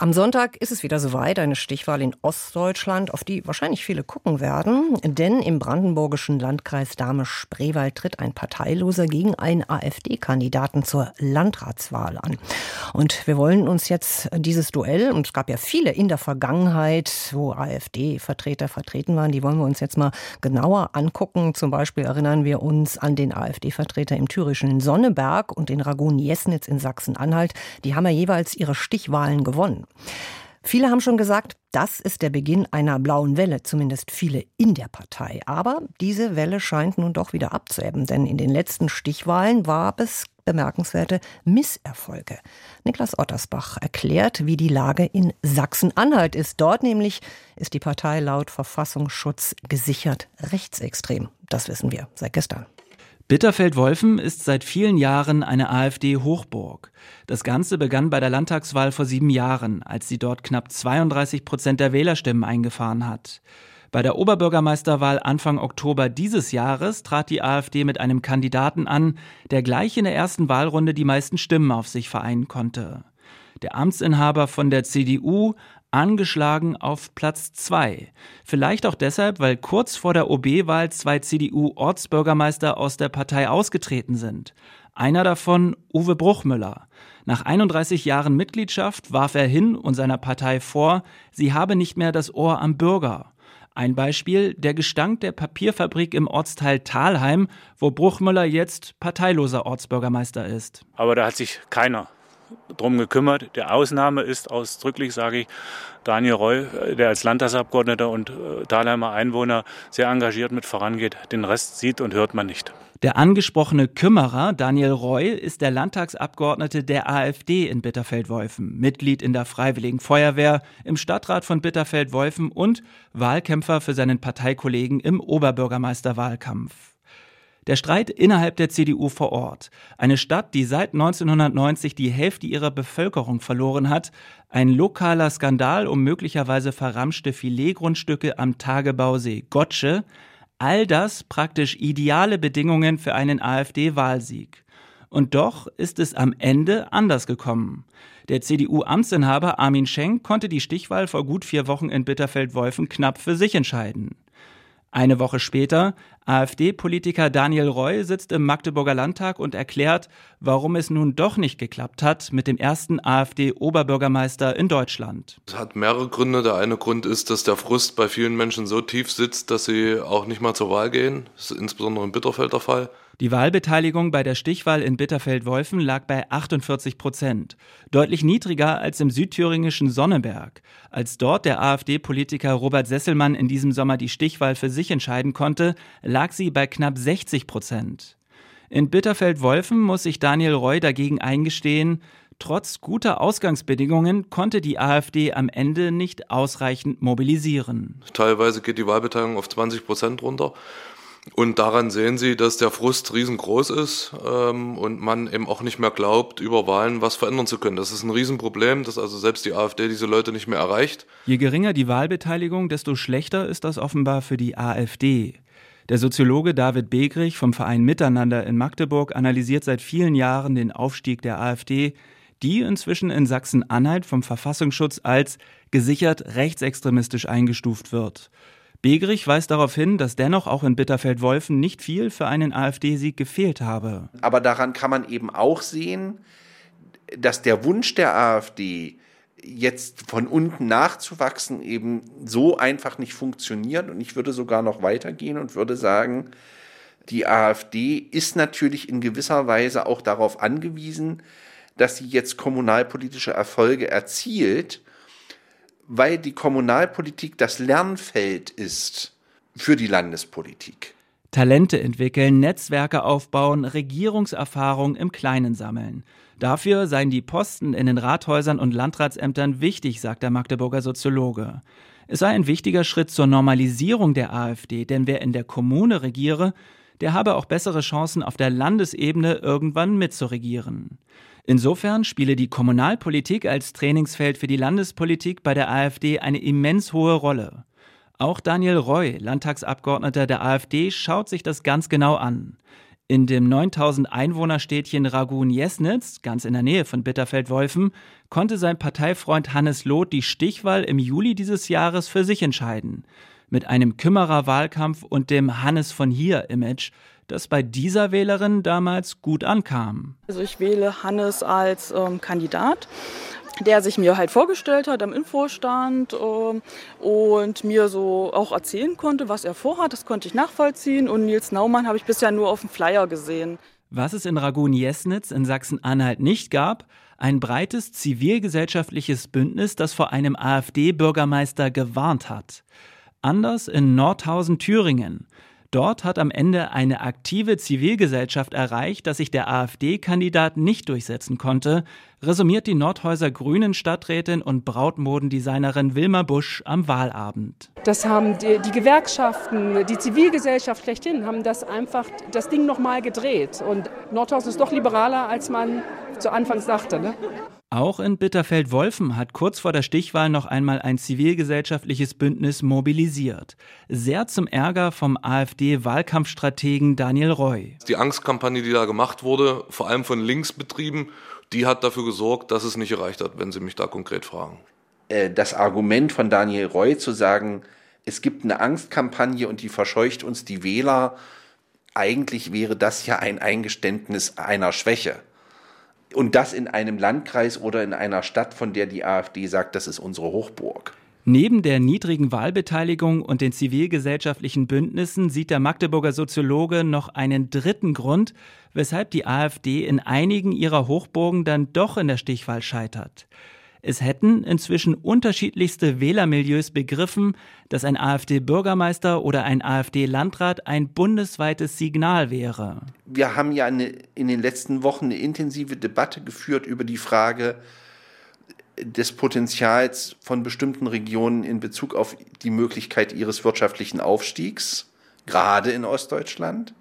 am Sonntag ist es wieder soweit, eine Stichwahl in Ostdeutschland, auf die wahrscheinlich viele gucken werden. Denn im brandenburgischen Landkreis Dahme-Spreewald tritt ein Parteiloser gegen einen AfD-Kandidaten zur Landratswahl an. Und wir wollen uns jetzt dieses Duell, und es gab ja viele in der Vergangenheit, wo AfD-Vertreter vertreten waren, die wollen wir uns jetzt mal genauer angucken. Zum Beispiel erinnern wir uns an den AfD-Vertreter im thürischen Sonneberg und den Ragun Jesnitz in Sachsen-Anhalt. Die haben ja jeweils ihre Stichwahlen gewonnen. Viele haben schon gesagt, das ist der Beginn einer blauen Welle, zumindest viele in der Partei. Aber diese Welle scheint nun doch wieder abzuebben, denn in den letzten Stichwahlen war es bemerkenswerte Misserfolge. Niklas Ottersbach erklärt, wie die Lage in Sachsen-Anhalt ist. Dort nämlich ist die Partei laut Verfassungsschutz gesichert rechtsextrem. Das wissen wir seit gestern. Bitterfeld-Wolfen ist seit vielen Jahren eine AfD-Hochburg. Das Ganze begann bei der Landtagswahl vor sieben Jahren, als sie dort knapp 32 Prozent der Wählerstimmen eingefahren hat. Bei der Oberbürgermeisterwahl Anfang Oktober dieses Jahres trat die AfD mit einem Kandidaten an, der gleich in der ersten Wahlrunde die meisten Stimmen auf sich vereinen konnte. Der Amtsinhaber von der CDU, angeschlagen auf Platz zwei. Vielleicht auch deshalb, weil kurz vor der OB-Wahl zwei CDU-Ortsbürgermeister aus der Partei ausgetreten sind. Einer davon Uwe Bruchmüller. Nach 31 Jahren Mitgliedschaft warf er hin und seiner Partei vor, sie habe nicht mehr das Ohr am Bürger. Ein Beispiel, der Gestank der Papierfabrik im Ortsteil Thalheim, wo Bruchmüller jetzt parteiloser Ortsbürgermeister ist. Aber da hat sich keiner drum gekümmert. Der Ausnahme ist ausdrücklich, sage ich, Daniel Roy, der als Landtagsabgeordneter und äh, Dahlheimer Einwohner sehr engagiert mit vorangeht. Den Rest sieht und hört man nicht. Der angesprochene Kümmerer Daniel Roy ist der Landtagsabgeordnete der AfD in Bitterfeld-Wolfen, Mitglied in der Freiwilligen Feuerwehr, im Stadtrat von Bitterfeld-Wolfen und Wahlkämpfer für seinen Parteikollegen im Oberbürgermeisterwahlkampf. Der Streit innerhalb der CDU vor Ort. Eine Stadt, die seit 1990 die Hälfte ihrer Bevölkerung verloren hat. Ein lokaler Skandal um möglicherweise verramschte Filetgrundstücke am Tagebausee Gottsche. All das praktisch ideale Bedingungen für einen AfD-Wahlsieg. Und doch ist es am Ende anders gekommen. Der CDU-Amtsinhaber Armin Schenk konnte die Stichwahl vor gut vier Wochen in Bitterfeld-Wolfen knapp für sich entscheiden. Eine Woche später, AfD-Politiker Daniel Roy sitzt im Magdeburger Landtag und erklärt, warum es nun doch nicht geklappt hat mit dem ersten AfD-Oberbürgermeister in Deutschland. Es hat mehrere Gründe. Der eine Grund ist, dass der Frust bei vielen Menschen so tief sitzt, dass sie auch nicht mal zur Wahl gehen. Das ist insbesondere in Bitterfeld der Fall. Die Wahlbeteiligung bei der Stichwahl in Bitterfeld-Wolfen lag bei 48 Prozent, deutlich niedriger als im südthüringischen Sonneberg. Als dort der AfD-Politiker Robert Sesselmann in diesem Sommer die Stichwahl für sich entscheiden konnte, lag sie bei knapp 60 Prozent. In Bitterfeld-Wolfen muss sich Daniel Roy dagegen eingestehen, trotz guter Ausgangsbedingungen konnte die AfD am Ende nicht ausreichend mobilisieren. Teilweise geht die Wahlbeteiligung auf 20 Prozent runter. Und daran sehen Sie, dass der Frust riesengroß ist ähm, und man eben auch nicht mehr glaubt, über Wahlen was verändern zu können. Das ist ein Riesenproblem, dass also selbst die AfD diese Leute nicht mehr erreicht. Je geringer die Wahlbeteiligung, desto schlechter ist das offenbar für die AfD. Der Soziologe David Begrich vom Verein Miteinander in Magdeburg analysiert seit vielen Jahren den Aufstieg der AfD, die inzwischen in Sachsen-Anhalt vom Verfassungsschutz als gesichert rechtsextremistisch eingestuft wird. Begerich weist darauf hin, dass dennoch auch in Bitterfeld-Wolfen nicht viel für einen AfD-Sieg gefehlt habe. Aber daran kann man eben auch sehen, dass der Wunsch der AfD, jetzt von unten nachzuwachsen, eben so einfach nicht funktioniert. Und ich würde sogar noch weitergehen und würde sagen, die AfD ist natürlich in gewisser Weise auch darauf angewiesen, dass sie jetzt kommunalpolitische Erfolge erzielt weil die Kommunalpolitik das Lernfeld ist für die Landespolitik. Talente entwickeln, Netzwerke aufbauen, Regierungserfahrung im Kleinen sammeln. Dafür seien die Posten in den Rathäusern und Landratsämtern wichtig, sagt der Magdeburger Soziologe. Es sei ein wichtiger Schritt zur Normalisierung der AfD, denn wer in der Kommune regiere, der habe auch bessere Chancen auf der Landesebene irgendwann mitzuregieren. Insofern spiele die Kommunalpolitik als Trainingsfeld für die Landespolitik bei der AfD eine immens hohe Rolle. Auch Daniel Roy, Landtagsabgeordneter der AfD, schaut sich das ganz genau an. In dem 9000 Einwohnerstädtchen Ragun-Jesnitz, ganz in der Nähe von Bitterfeld-Wolfen, konnte sein Parteifreund Hannes Loth die Stichwahl im Juli dieses Jahres für sich entscheiden. Mit einem Kümmerer-Wahlkampf und dem Hannes von hier-Image, das bei dieser Wählerin damals gut ankam. Also ich wähle Hannes als ähm, Kandidat der sich mir halt vorgestellt hat am Infostand äh, und mir so auch erzählen konnte, was er vorhat. Das konnte ich nachvollziehen. Und Nils Naumann habe ich bisher nur auf dem Flyer gesehen. Was es in Ragun-Jesnitz in Sachsen-Anhalt nicht gab, ein breites zivilgesellschaftliches Bündnis, das vor einem AfD-Bürgermeister gewarnt hat. Anders in Nordhausen, Thüringen. Dort hat am Ende eine aktive Zivilgesellschaft erreicht, dass sich der AfD-Kandidat nicht durchsetzen konnte, resümiert die Nordhäuser Grünen Stadträtin und Brautmodendesignerin Wilma Busch am Wahlabend. Das haben die, die Gewerkschaften, die Zivilgesellschaft schlechthin, haben das einfach das Ding nochmal gedreht. Und Nordhausen ist doch liberaler, als man zu Anfangs dachte. Ne? Auch in Bitterfeld-Wolfen hat kurz vor der Stichwahl noch einmal ein zivilgesellschaftliches Bündnis mobilisiert. Sehr zum Ärger vom AfD-Wahlkampfstrategen Daniel Roy. Die Angstkampagne, die da gemacht wurde, vor allem von links betrieben, die hat dafür gesorgt, dass es nicht erreicht hat, wenn Sie mich da konkret fragen. Äh, das Argument von Daniel Roy zu sagen, es gibt eine Angstkampagne und die verscheucht uns die Wähler, eigentlich wäre das ja ein Eingeständnis einer Schwäche. Und das in einem Landkreis oder in einer Stadt, von der die AfD sagt, das ist unsere Hochburg. Neben der niedrigen Wahlbeteiligung und den zivilgesellschaftlichen Bündnissen sieht der Magdeburger Soziologe noch einen dritten Grund, weshalb die AfD in einigen ihrer Hochburgen dann doch in der Stichwahl scheitert. Es hätten inzwischen unterschiedlichste Wählermilieus begriffen, dass ein AfD-Bürgermeister oder ein AfD-Landrat ein bundesweites Signal wäre. Wir haben ja in den letzten Wochen eine intensive Debatte geführt über die Frage des Potenzials von bestimmten Regionen in Bezug auf die Möglichkeit ihres wirtschaftlichen Aufstiegs, gerade in Ostdeutschland,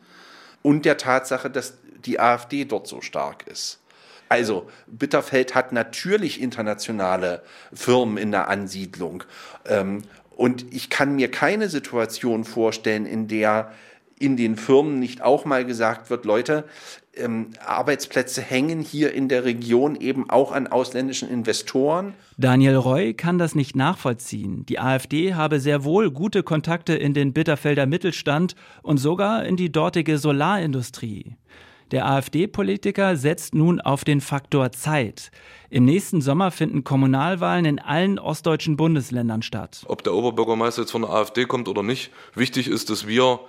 und der Tatsache, dass die AfD dort so stark ist. Also Bitterfeld hat natürlich internationale Firmen in der Ansiedlung. Ähm, und ich kann mir keine Situation vorstellen, in der in den Firmen nicht auch mal gesagt wird, Leute, ähm, Arbeitsplätze hängen hier in der Region eben auch an ausländischen Investoren. Daniel Roy kann das nicht nachvollziehen. Die AfD habe sehr wohl gute Kontakte in den Bitterfelder Mittelstand und sogar in die dortige Solarindustrie. Der AfD-Politiker setzt nun auf den Faktor Zeit. Im nächsten Sommer finden Kommunalwahlen in allen ostdeutschen Bundesländern statt. Ob der Oberbürgermeister jetzt von der AfD kommt oder nicht, wichtig ist, dass wir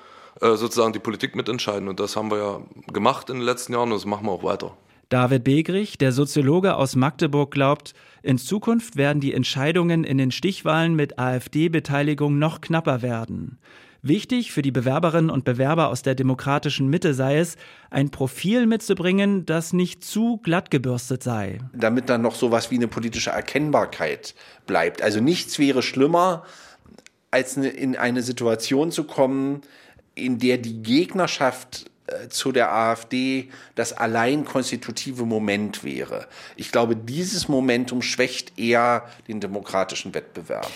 äh, sozusagen die Politik mitentscheiden. Und das haben wir ja gemacht in den letzten Jahren und das machen wir auch weiter. David Begrich, der Soziologe aus Magdeburg, glaubt, in Zukunft werden die Entscheidungen in den Stichwahlen mit AfD-Beteiligung noch knapper werden. Wichtig für die Bewerberinnen und Bewerber aus der demokratischen Mitte sei es, ein Profil mitzubringen, das nicht zu glatt gebürstet sei. Damit dann noch so was wie eine politische Erkennbarkeit bleibt. Also nichts wäre schlimmer, als in eine Situation zu kommen, in der die Gegnerschaft zu der AfD das allein konstitutive Moment wäre. Ich glaube, dieses Momentum schwächt eher den demokratischen Wettbewerb.